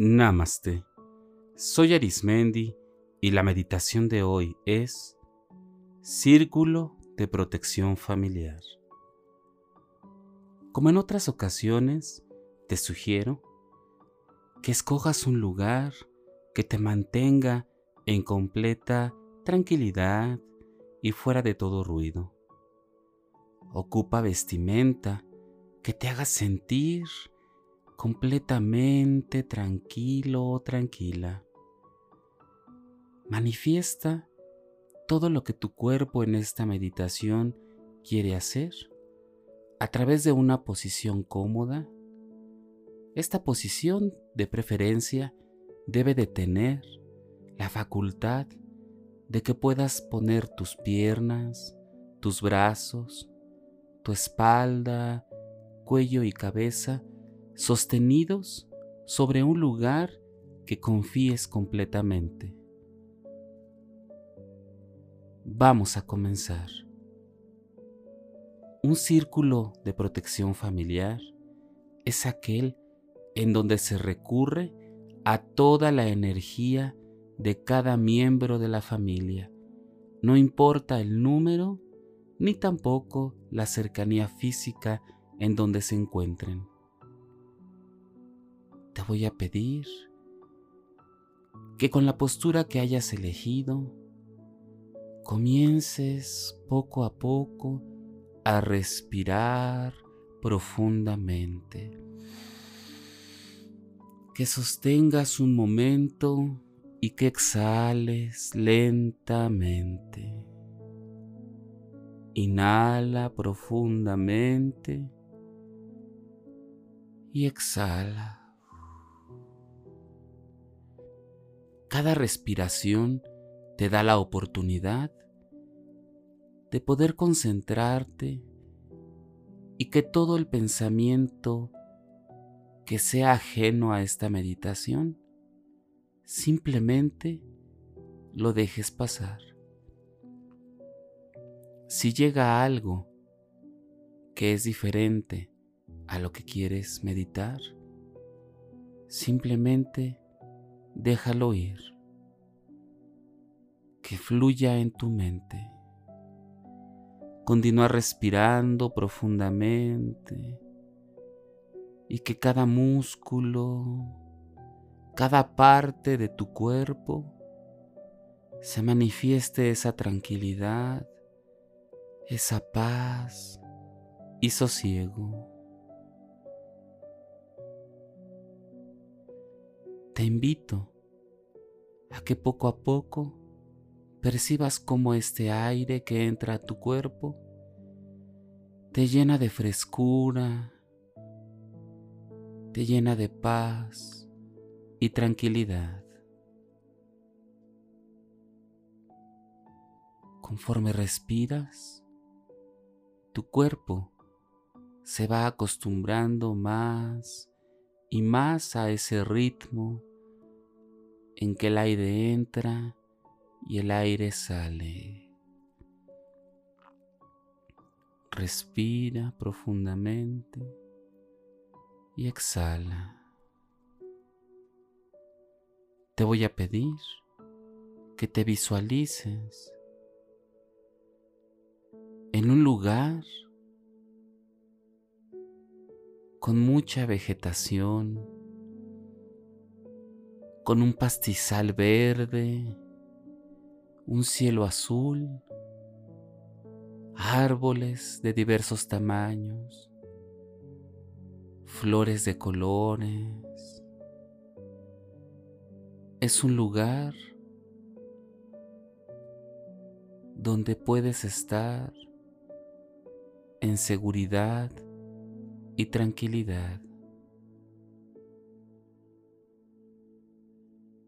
Namaste. Soy Arismendi y la meditación de hoy es Círculo de Protección Familiar. Como en otras ocasiones, te sugiero que escojas un lugar que te mantenga en completa tranquilidad y fuera de todo ruido. Ocupa vestimenta que te haga sentir completamente tranquilo o tranquila. Manifiesta todo lo que tu cuerpo en esta meditación quiere hacer a través de una posición cómoda. Esta posición, de preferencia, debe de tener la facultad de que puedas poner tus piernas, tus brazos, tu espalda, cuello y cabeza sostenidos sobre un lugar que confíes completamente. Vamos a comenzar. Un círculo de protección familiar es aquel en donde se recurre a toda la energía de cada miembro de la familia, no importa el número ni tampoco la cercanía física en donde se encuentren voy a pedir que con la postura que hayas elegido, comiences poco a poco a respirar profundamente. Que sostengas un momento y que exhales lentamente. Inhala profundamente y exhala. Cada respiración te da la oportunidad de poder concentrarte y que todo el pensamiento que sea ajeno a esta meditación simplemente lo dejes pasar. Si llega algo que es diferente a lo que quieres meditar, simplemente déjalo ir, que fluya en tu mente. Continúa respirando profundamente y que cada músculo, cada parte de tu cuerpo se manifieste esa tranquilidad, esa paz y sosiego. Te invito a que poco a poco percibas cómo este aire que entra a tu cuerpo te llena de frescura, te llena de paz y tranquilidad. Conforme respiras, tu cuerpo se va acostumbrando más y más a ese ritmo en que el aire entra y el aire sale. Respira profundamente y exhala. Te voy a pedir que te visualices en un lugar con mucha vegetación, con un pastizal verde, un cielo azul, árboles de diversos tamaños, flores de colores. Es un lugar donde puedes estar en seguridad y tranquilidad.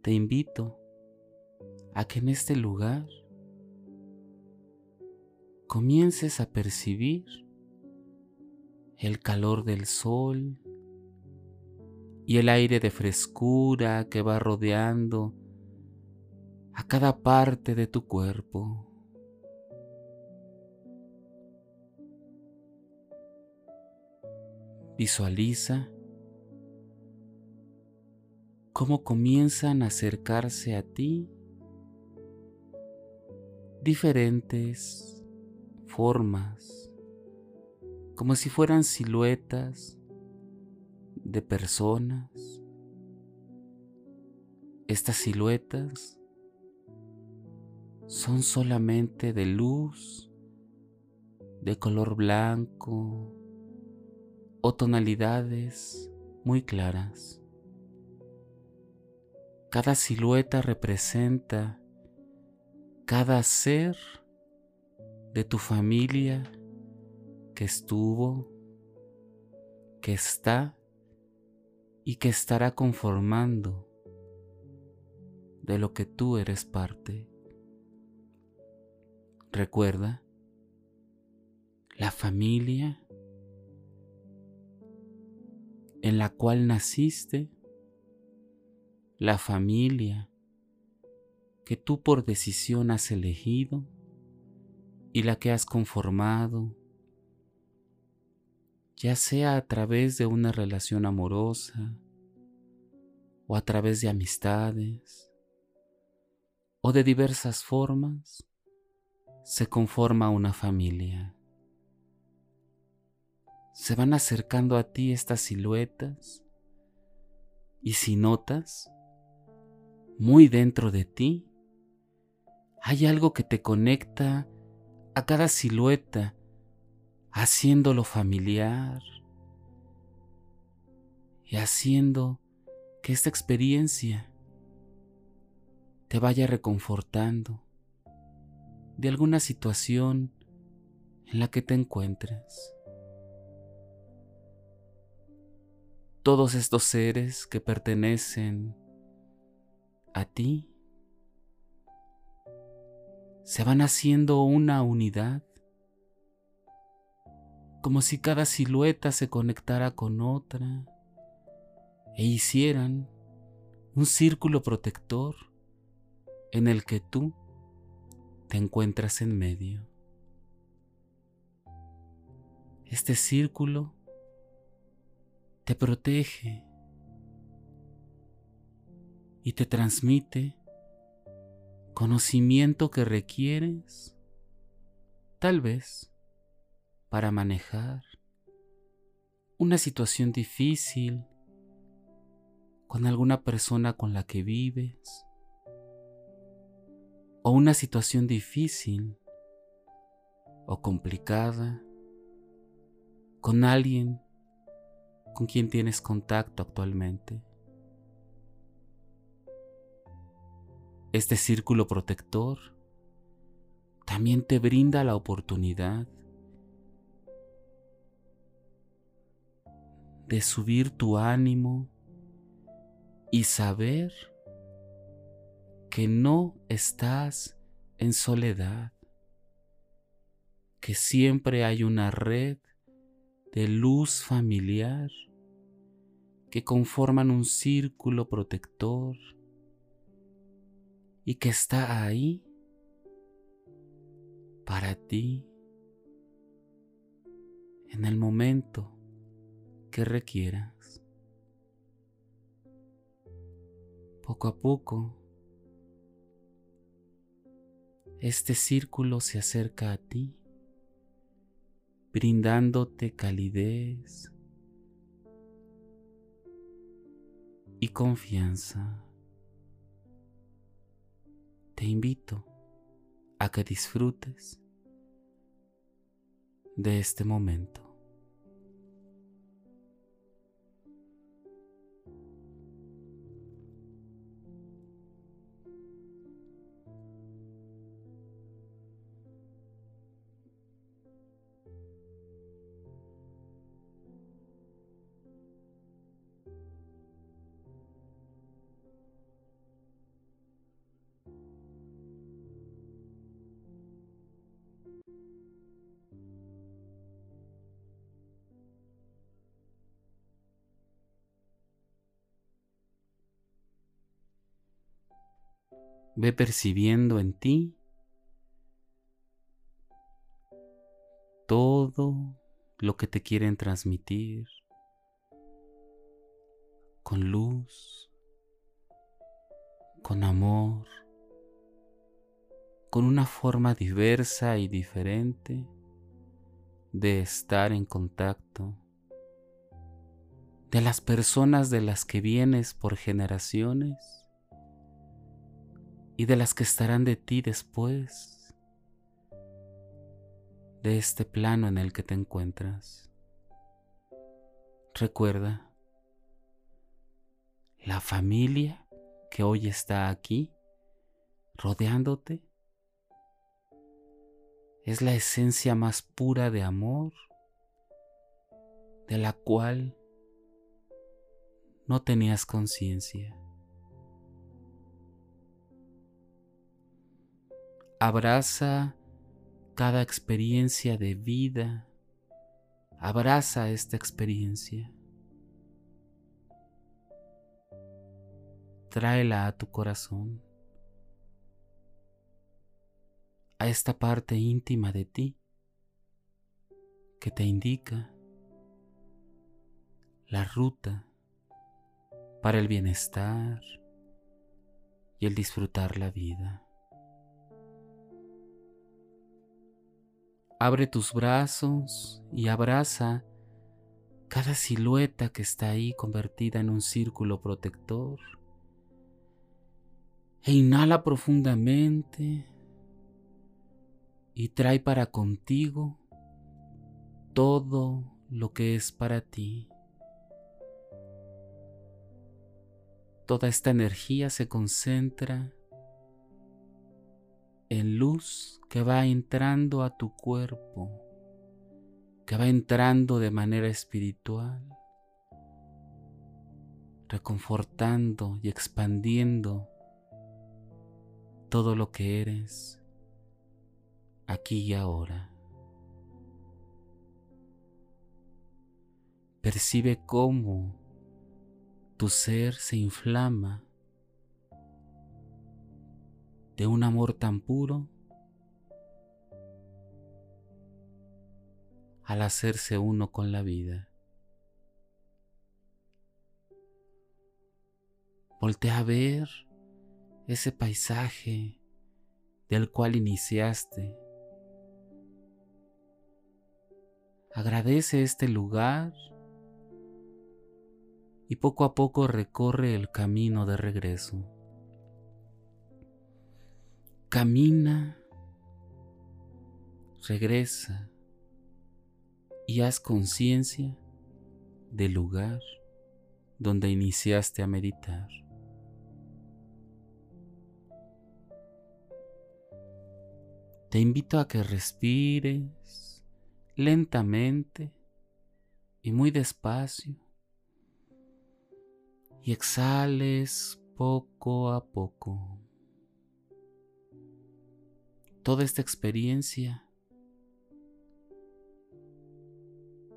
Te invito a que en este lugar comiences a percibir el calor del sol y el aire de frescura que va rodeando a cada parte de tu cuerpo. Visualiza cómo comienzan a acercarse a ti diferentes formas, como si fueran siluetas de personas. Estas siluetas son solamente de luz, de color blanco o tonalidades muy claras. Cada silueta representa cada ser de tu familia que estuvo, que está y que estará conformando de lo que tú eres parte. Recuerda, la familia en la cual naciste, la familia que tú por decisión has elegido y la que has conformado, ya sea a través de una relación amorosa o a través de amistades o de diversas formas, se conforma una familia. Se van acercando a ti estas siluetas y si notas, muy dentro de ti, hay algo que te conecta a cada silueta, haciéndolo familiar y haciendo que esta experiencia te vaya reconfortando de alguna situación en la que te encuentres. Todos estos seres que pertenecen a ti se van haciendo una unidad, como si cada silueta se conectara con otra e hicieran un círculo protector en el que tú te encuentras en medio. Este círculo te protege y te transmite conocimiento que requieres, tal vez, para manejar una situación difícil con alguna persona con la que vives o una situación difícil o complicada con alguien con quien tienes contacto actualmente. Este círculo protector también te brinda la oportunidad de subir tu ánimo y saber que no estás en soledad, que siempre hay una red de luz familiar que conforman un círculo protector y que está ahí para ti en el momento que requieras. Poco a poco, este círculo se acerca a ti, brindándote calidez y confianza. Te invito a que disfrutes de este momento. Ve percibiendo en ti todo lo que te quieren transmitir con luz, con amor, con una forma diversa y diferente de estar en contacto, de las personas de las que vienes por generaciones y de las que estarán de ti después de este plano en el que te encuentras. Recuerda, la familia que hoy está aquí, rodeándote, es la esencia más pura de amor, de la cual no tenías conciencia. Abraza cada experiencia de vida, abraza esta experiencia. Tráela a tu corazón, a esta parte íntima de ti que te indica la ruta para el bienestar y el disfrutar la vida. Abre tus brazos y abraza cada silueta que está ahí convertida en un círculo protector e inhala profundamente y trae para contigo todo lo que es para ti. Toda esta energía se concentra en luz que va entrando a tu cuerpo, que va entrando de manera espiritual, reconfortando y expandiendo todo lo que eres aquí y ahora. Percibe cómo tu ser se inflama de un amor tan puro al hacerse uno con la vida. Voltea a ver ese paisaje del cual iniciaste. Agradece este lugar y poco a poco recorre el camino de regreso. Camina, regresa y haz conciencia del lugar donde iniciaste a meditar. Te invito a que respires lentamente y muy despacio y exhales poco a poco. Toda esta experiencia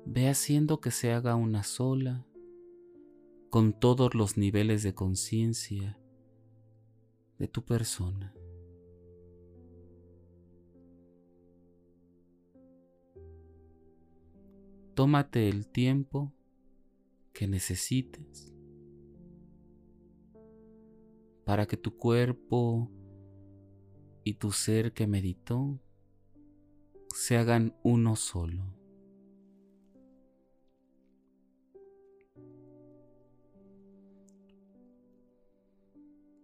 ve haciendo que se haga una sola con todos los niveles de conciencia de tu persona. Tómate el tiempo que necesites para que tu cuerpo y tu ser que meditó se hagan uno solo.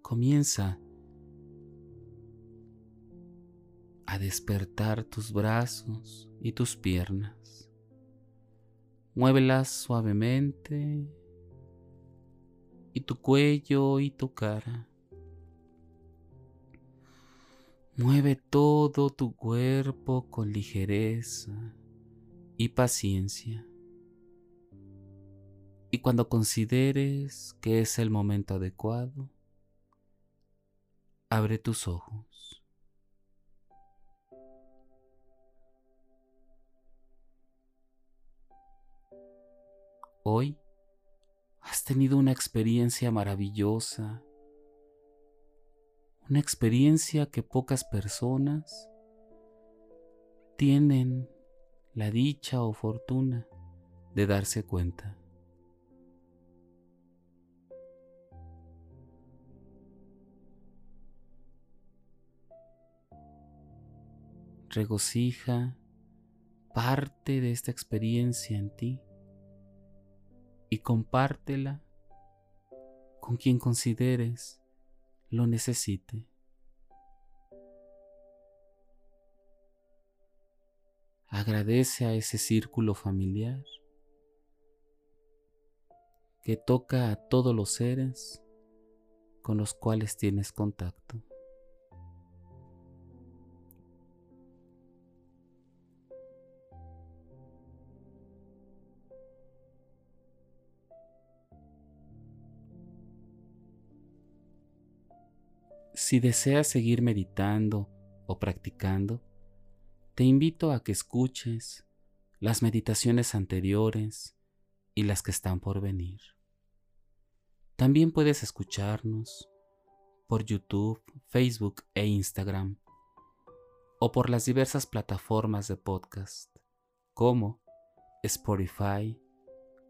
Comienza a despertar tus brazos y tus piernas. Muévelas suavemente y tu cuello y tu cara. Mueve todo tu cuerpo con ligereza y paciencia. Y cuando consideres que es el momento adecuado, abre tus ojos. Hoy has tenido una experiencia maravillosa, una experiencia que pocas personas tienen la dicha o fortuna de darse cuenta. Regocija parte de esta experiencia en ti y compártela con quien consideres lo necesite. Agradece a ese círculo familiar que toca a todos los seres con los cuales tienes contacto. Si deseas seguir meditando o practicando, te invito a que escuches las meditaciones anteriores y las que están por venir. También puedes escucharnos por YouTube, Facebook e Instagram o por las diversas plataformas de podcast como Spotify,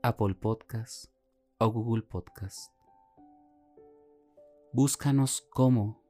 Apple Podcast o Google Podcast. Búscanos como